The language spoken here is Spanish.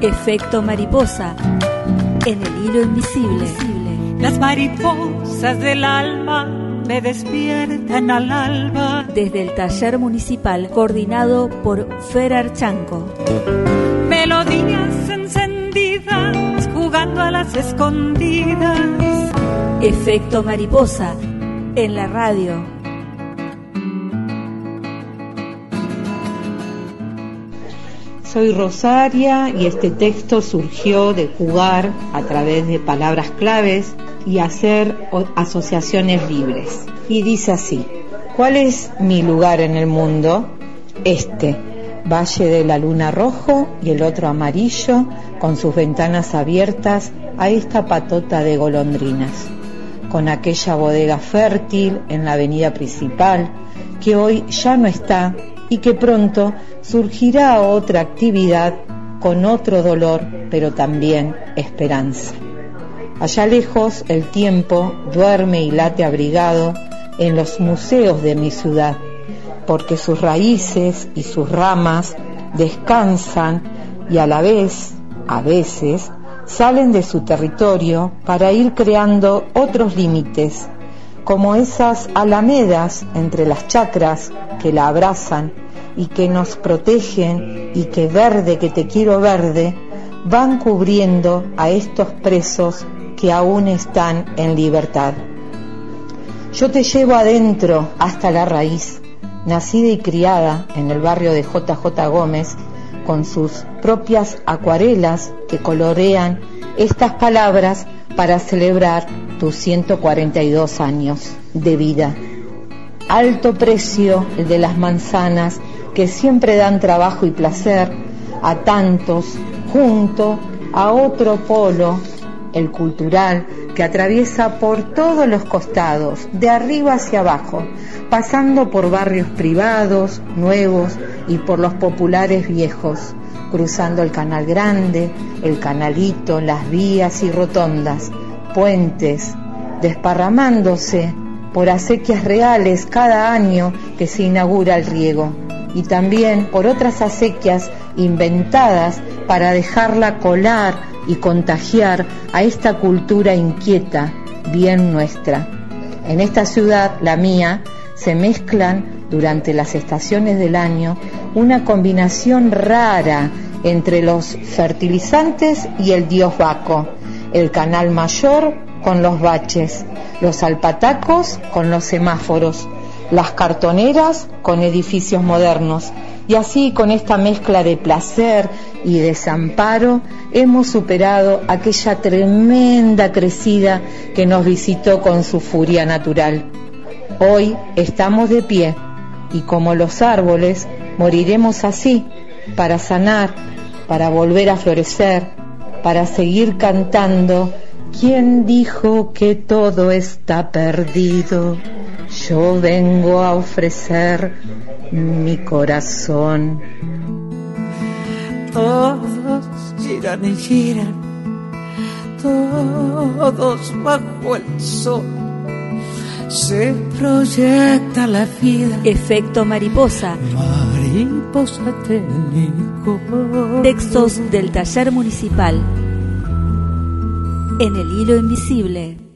Efecto mariposa en el hilo invisible. Las mariposas del alma me despiertan al alba. Desde el taller municipal coordinado por Fer Archanco. Melodías encendidas jugando a las escondidas. Efecto mariposa en la radio Soy Rosaria y este texto surgió de jugar a través de palabras claves y hacer asociaciones libres. Y dice así, ¿cuál es mi lugar en el mundo? Este, Valle de la Luna rojo y el otro amarillo, con sus ventanas abiertas a esta patota de golondrinas, con aquella bodega fértil en la avenida principal, que hoy ya no está y que pronto surgirá otra actividad con otro dolor, pero también esperanza. Allá lejos el tiempo duerme y late abrigado en los museos de mi ciudad, porque sus raíces y sus ramas descansan y a la vez, a veces, salen de su territorio para ir creando otros límites, como esas alamedas entre las chacras que la abrazan y que nos protegen y que verde que te quiero verde van cubriendo a estos presos que aún están en libertad. Yo te llevo adentro hasta la raíz, nacida y criada en el barrio de JJ Gómez, con sus propias acuarelas que colorean estas palabras para celebrar tus 142 años de vida. Alto precio el de las manzanas que siempre dan trabajo y placer a tantos junto a otro polo, el cultural, que atraviesa por todos los costados, de arriba hacia abajo, pasando por barrios privados, nuevos y por los populares viejos, cruzando el canal grande, el canalito, las vías y rotondas, puentes, desparramándose por acequias reales cada año que se inaugura el riego y también por otras acequias inventadas para dejarla colar y contagiar a esta cultura inquieta, bien nuestra. En esta ciudad, la mía, se mezclan durante las estaciones del año una combinación rara entre los fertilizantes y el dios Baco, el canal mayor con los baches, los alpatacos con los semáforos, las cartoneras con edificios modernos. Y así, con esta mezcla de placer y desamparo, hemos superado aquella tremenda crecida que nos visitó con su furia natural. Hoy estamos de pie y como los árboles, moriremos así, para sanar, para volver a florecer, para seguir cantando. ¿Quién dijo que todo está perdido? yo vengo a ofrecer mi corazón. Todos giran y giran, todos bajo el sol. Se proyecta la vida. Efecto mariposa. Mariposa técnico. Textos del taller municipal. En el hilo invisible.